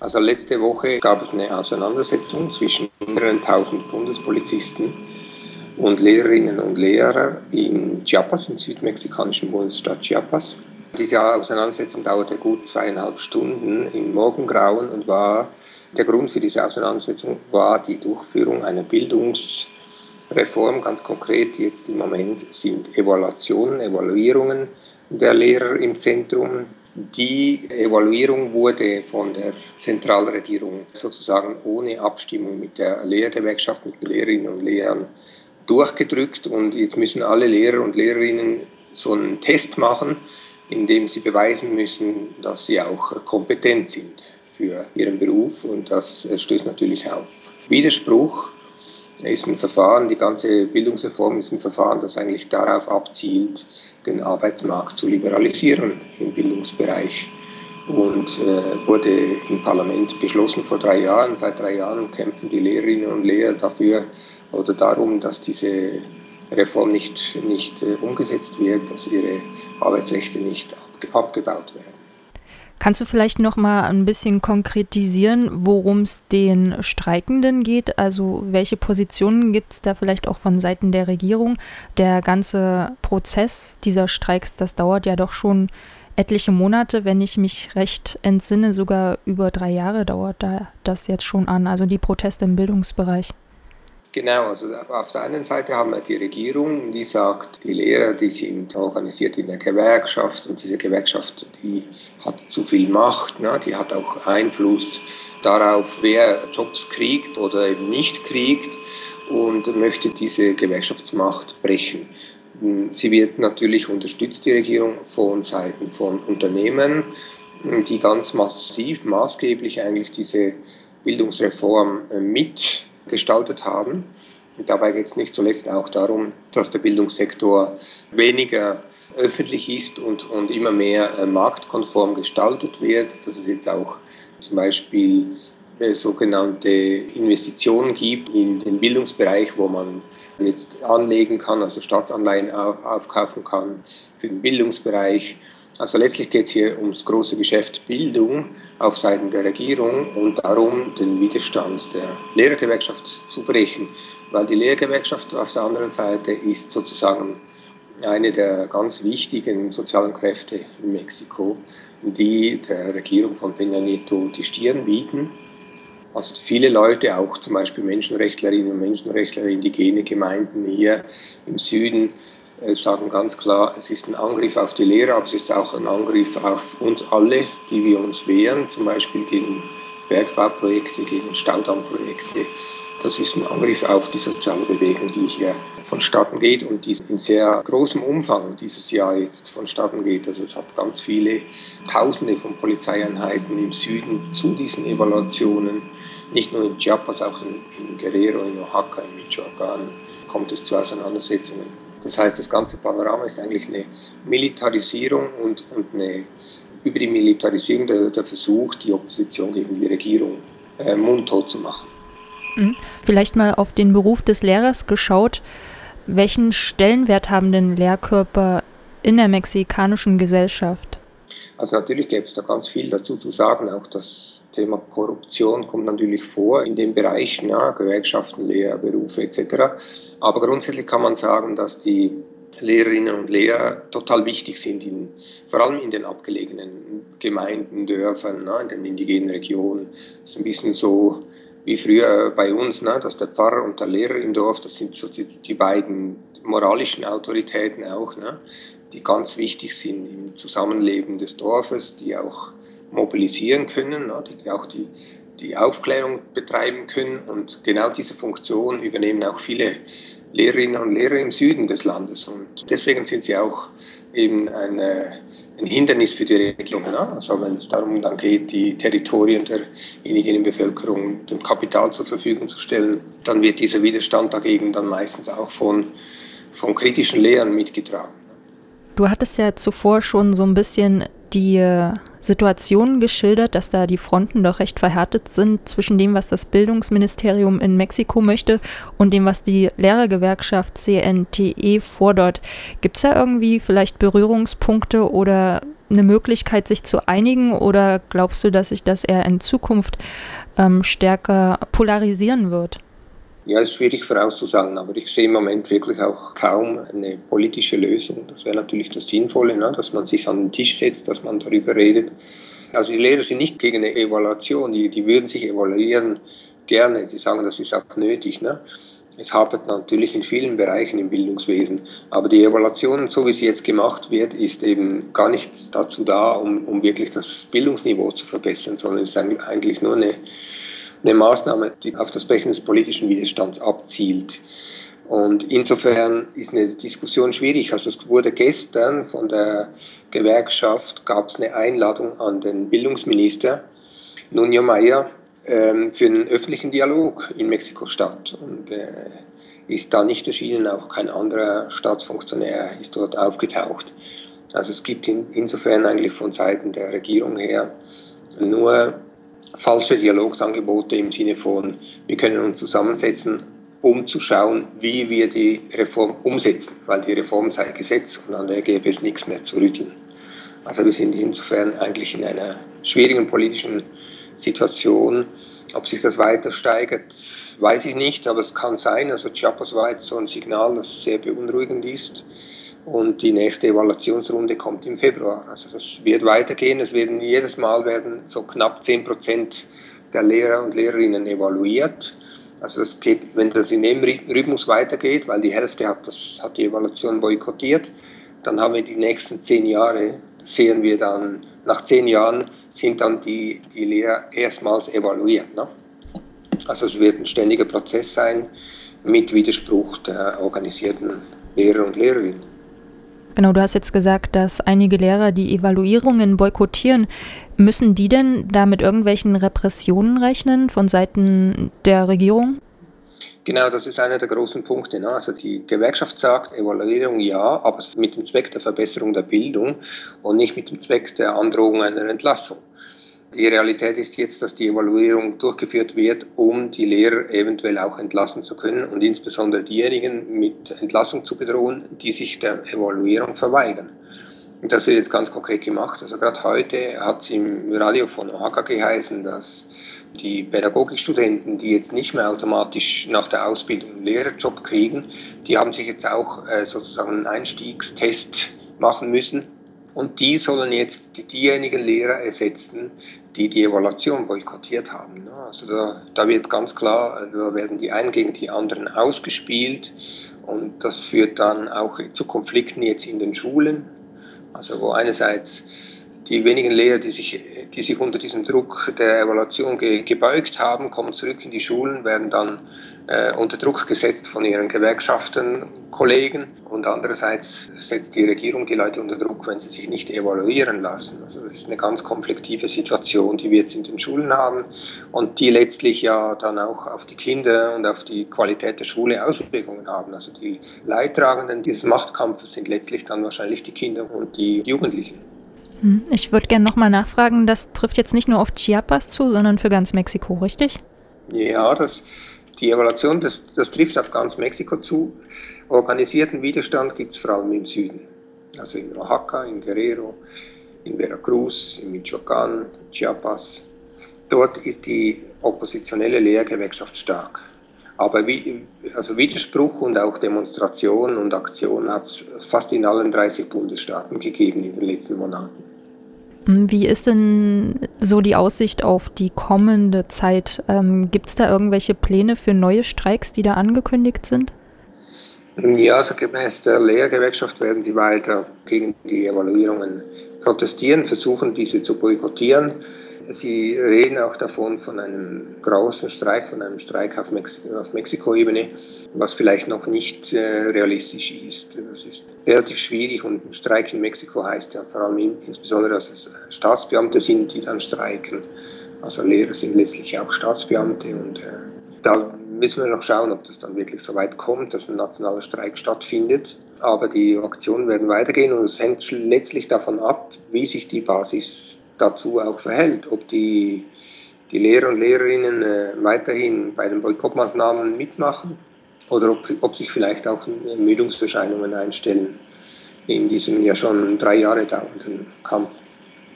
Also letzte Woche gab es eine Auseinandersetzung zwischen mehreren tausend Bundespolizisten und Lehrerinnen und Lehrer in Chiapas, im südmexikanischen Bundesstaat Chiapas. Diese Auseinandersetzung dauerte gut zweieinhalb Stunden im Morgengrauen und war der Grund für diese Auseinandersetzung war die Durchführung einer Bildungsreform. Ganz konkret jetzt im Moment sind Evaluationen, Evaluierungen der Lehrer im Zentrum. Die Evaluierung wurde von der Zentralregierung sozusagen ohne Abstimmung mit der Lehrgewerkschaft, mit den Lehrerinnen und Lehrern durchgedrückt und jetzt müssen alle Lehrer und Lehrerinnen so einen Test machen, in dem sie beweisen müssen, dass sie auch kompetent sind für ihren Beruf und das stößt natürlich auf Widerspruch. Ist ein Verfahren, die ganze Bildungsreform ist ein Verfahren, das eigentlich darauf abzielt, den Arbeitsmarkt zu liberalisieren im Bildungsbereich und äh, wurde im Parlament beschlossen vor drei Jahren. Seit drei Jahren kämpfen die Lehrerinnen und Lehrer dafür oder darum, dass diese Reform nicht, nicht äh, umgesetzt wird, dass ihre Arbeitsrechte nicht abgebaut werden. Kannst du vielleicht noch mal ein bisschen konkretisieren, worum es den Streikenden geht? Also welche Positionen gibt es da vielleicht auch von Seiten der Regierung? Der ganze Prozess dieser Streiks, das dauert ja doch schon etliche Monate, wenn ich mich recht entsinne, sogar über drei Jahre dauert da das jetzt schon an. Also die Proteste im Bildungsbereich. Genau, also auf der einen Seite haben wir die Regierung, die sagt, die Lehrer, die sind organisiert in der Gewerkschaft und diese Gewerkschaft, die hat zu viel Macht, ne? die hat auch Einfluss darauf, wer Jobs kriegt oder eben nicht kriegt und möchte diese Gewerkschaftsmacht brechen. Sie wird natürlich unterstützt, die Regierung, von Seiten von Unternehmen, die ganz massiv, maßgeblich eigentlich diese Bildungsreform mit gestaltet haben. Und dabei geht es nicht zuletzt auch darum, dass der Bildungssektor weniger öffentlich ist und, und immer mehr äh, marktkonform gestaltet wird, dass es jetzt auch zum Beispiel äh, sogenannte Investitionen gibt in den Bildungsbereich, wo man jetzt anlegen kann, also Staatsanleihen aufkaufen kann für den Bildungsbereich. Also letztlich geht es hier ums große Geschäft Bildung auf Seiten der Regierung und darum, den Widerstand der Lehrergewerkschaft zu brechen, weil die Lehrergewerkschaft auf der anderen Seite ist sozusagen eine der ganz wichtigen sozialen Kräfte in Mexiko, die der Regierung von Peña Nieto die Stirn bieten. Also viele Leute, auch zum Beispiel Menschenrechtlerinnen und Menschenrechtler, indigene Gemeinden hier im Süden, sagen ganz klar, es ist ein Angriff auf die Lehrer, aber es ist auch ein Angriff auf uns alle, die wir uns wehren, zum Beispiel gegen Bergbauprojekte, gegen Staudammprojekte. Das ist ein Angriff auf die soziale Bewegung, die hier vonstatten geht und die in sehr großem Umfang dieses Jahr jetzt vonstatten geht. Also es hat ganz viele Tausende von Polizeieinheiten im Süden zu diesen Evaluationen, nicht nur in Chiapas, auch in, in Guerrero, in Oaxaca, in Michoacán kommt es zu Auseinandersetzungen. Das heißt, das ganze Panorama ist eigentlich eine Militarisierung und, und eine, über die Militarisierung der, der Versuch, die Opposition gegen die Regierung äh, mundtot zu machen. Mhm. Vielleicht mal auf den Beruf des Lehrers geschaut. Welchen Stellenwert haben denn Lehrkörper in der mexikanischen Gesellschaft? Also natürlich gäbe es da ganz viel dazu zu sagen. Auch das Thema Korruption kommt natürlich vor in den Bereichen, ja, Gewerkschaften, Lehrberufe etc. Aber grundsätzlich kann man sagen, dass die Lehrerinnen und Lehrer total wichtig sind, in, vor allem in den abgelegenen Gemeinden, Dörfern, ne, in den indigenen Regionen. Das ist ein bisschen so wie früher bei uns, ne, dass der Pfarrer und der Lehrer im Dorf, das sind so die, die beiden moralischen Autoritäten auch, ne, die ganz wichtig sind im Zusammenleben des Dorfes, die auch mobilisieren können, ne, die auch die die Aufklärung betreiben können. Und genau diese Funktion übernehmen auch viele Lehrerinnen und Lehrer im Süden des Landes. Und deswegen sind sie auch eben eine, ein Hindernis für die Regierung. Ne? Also wenn es darum dann geht, die Territorien der indigenen Bevölkerung dem Kapital zur Verfügung zu stellen, dann wird dieser Widerstand dagegen dann meistens auch von, von kritischen Lehrern mitgetragen. Du hattest ja zuvor schon so ein bisschen die äh, Situation geschildert, dass da die Fronten doch recht verhärtet sind zwischen dem, was das Bildungsministerium in Mexiko möchte und dem, was die Lehrergewerkschaft CNTE fordert. Gibt es da irgendwie vielleicht Berührungspunkte oder eine Möglichkeit, sich zu einigen oder glaubst du, dass sich das eher in Zukunft ähm, stärker polarisieren wird? Ja, ist schwierig vorauszusagen, aber ich sehe im Moment wirklich auch kaum eine politische Lösung. Das wäre natürlich das Sinnvolle, ne? dass man sich an den Tisch setzt, dass man darüber redet. Also die Lehrer sind nicht gegen eine Evaluation, die, die würden sich evaluieren gerne. Die sagen, das ist auch nötig. Ne? Es hapert natürlich in vielen Bereichen im Bildungswesen, aber die Evaluation, so wie sie jetzt gemacht wird, ist eben gar nicht dazu da, um, um wirklich das Bildungsniveau zu verbessern, sondern ist eigentlich nur eine eine Maßnahme, die auf das Brechen des politischen Widerstands abzielt. Und insofern ist eine Diskussion schwierig. Also es wurde gestern von der Gewerkschaft, gab es eine Einladung an den Bildungsminister Nuno Mayer ähm, für einen öffentlichen Dialog in Mexiko-Stadt. Und äh, ist da nicht erschienen, auch kein anderer Staatsfunktionär ist dort aufgetaucht. Also es gibt in, insofern eigentlich von Seiten der Regierung her nur falsche Dialogsangebote im Sinne von, wir können uns zusammensetzen, um zu schauen, wie wir die Reform umsetzen, weil die Reform sei Gesetz und an der gäbe es nichts mehr zu rütteln. Also wir sind insofern eigentlich in einer schwierigen politischen Situation. Ob sich das weiter steigert, weiß ich nicht, aber es kann sein. Also Chiapas war jetzt so ein Signal, das sehr beunruhigend ist. Und die nächste Evaluationsrunde kommt im Februar. Also das wird weitergehen. Es werden jedes Mal werden so knapp 10 Prozent der Lehrer und Lehrerinnen evaluiert. Also das geht, wenn das in dem Rhythmus weitergeht, weil die Hälfte hat, das, hat die Evaluation boykottiert, dann haben wir die nächsten zehn Jahre, sehen wir dann, nach zehn Jahren sind dann die, die Lehrer erstmals evaluiert. Ne? Also es wird ein ständiger Prozess sein mit Widerspruch der organisierten Lehrer und Lehrerinnen. Genau, du hast jetzt gesagt, dass einige Lehrer die Evaluierungen boykottieren. Müssen die denn da mit irgendwelchen Repressionen rechnen von Seiten der Regierung? Genau, das ist einer der großen Punkte. Ne? Also die Gewerkschaft sagt, Evaluierung ja, aber mit dem Zweck der Verbesserung der Bildung und nicht mit dem Zweck der Androhung einer Entlassung. Die Realität ist jetzt, dass die Evaluierung durchgeführt wird, um die Lehrer eventuell auch entlassen zu können und insbesondere diejenigen mit Entlassung zu bedrohen, die sich der Evaluierung verweigern. Und das wird jetzt ganz konkret gemacht. Also gerade heute hat es im Radio von Oaxaca geheißen, dass die Pädagogikstudenten, die jetzt nicht mehr automatisch nach der Ausbildung einen Lehrerjob kriegen, die haben sich jetzt auch äh, sozusagen einen Einstiegstest machen müssen. Und die sollen jetzt diejenigen Lehrer ersetzen, die die Evaluation boykottiert haben. Ne? Also da, da wird ganz klar, da werden die einen gegen die anderen ausgespielt und das führt dann auch zu Konflikten jetzt in den Schulen. Also wo einerseits die wenigen Lehrer, die sich, die sich unter diesem Druck der Evaluation ge, gebeugt haben, kommen zurück in die Schulen, werden dann äh, unter Druck gesetzt von ihren Gewerkschaften, Kollegen und andererseits setzt die Regierung die Leute unter Druck, wenn sie sich nicht evaluieren lassen. Also das ist eine ganz konfliktive Situation, die wir jetzt in den Schulen haben und die letztlich ja dann auch auf die Kinder und auf die Qualität der Schule Auswirkungen haben. Also die Leidtragenden dieses Machtkampfes sind letztlich dann wahrscheinlich die Kinder und die Jugendlichen. Hm, ich würde gerne nochmal nachfragen, das trifft jetzt nicht nur auf Chiapas zu, sondern für ganz Mexiko, richtig? Ja, das, die Evaluation, das, das trifft auf ganz Mexiko zu. Organisierten Widerstand gibt es vor allem im Süden, also in Oaxaca, in Guerrero, in Veracruz, in Michoacán, Chiapas. Dort ist die oppositionelle Lehrgewerkschaft stark. Aber wie, also Widerspruch und auch Demonstration und Aktion hat es fast in allen 30 Bundesstaaten gegeben in den letzten Monaten. Wie ist denn so die Aussicht auf die kommende Zeit? Ähm, Gibt es da irgendwelche Pläne für neue Streiks, die da angekündigt sind? Ja, also gemäß der Lehrgewerkschaft werden sie weiter gegen die Evaluierungen protestieren, versuchen diese zu boykottieren. Sie reden auch davon, von einem großen Streik, von einem Streik auf, Mexi auf Mexiko-Ebene, was vielleicht noch nicht äh, realistisch ist. Das ist relativ schwierig und ein Streik in Mexiko heißt ja vor allem in, insbesondere, dass es Staatsbeamte sind, die dann streiken. Also Lehrer sind letztlich auch Staatsbeamte und äh, da müssen wir noch schauen, ob das dann wirklich so weit kommt, dass ein nationaler Streik stattfindet. Aber die Aktionen werden weitergehen und es hängt letztlich davon ab, wie sich die Basis dazu auch verhält, ob die, die Lehrer und Lehrerinnen äh, weiterhin bei den Boykottmaßnahmen mitmachen oder ob, ob sich vielleicht auch Ermüdungserscheinungen einstellen in diesem ja schon drei Jahre dauernden Kampf.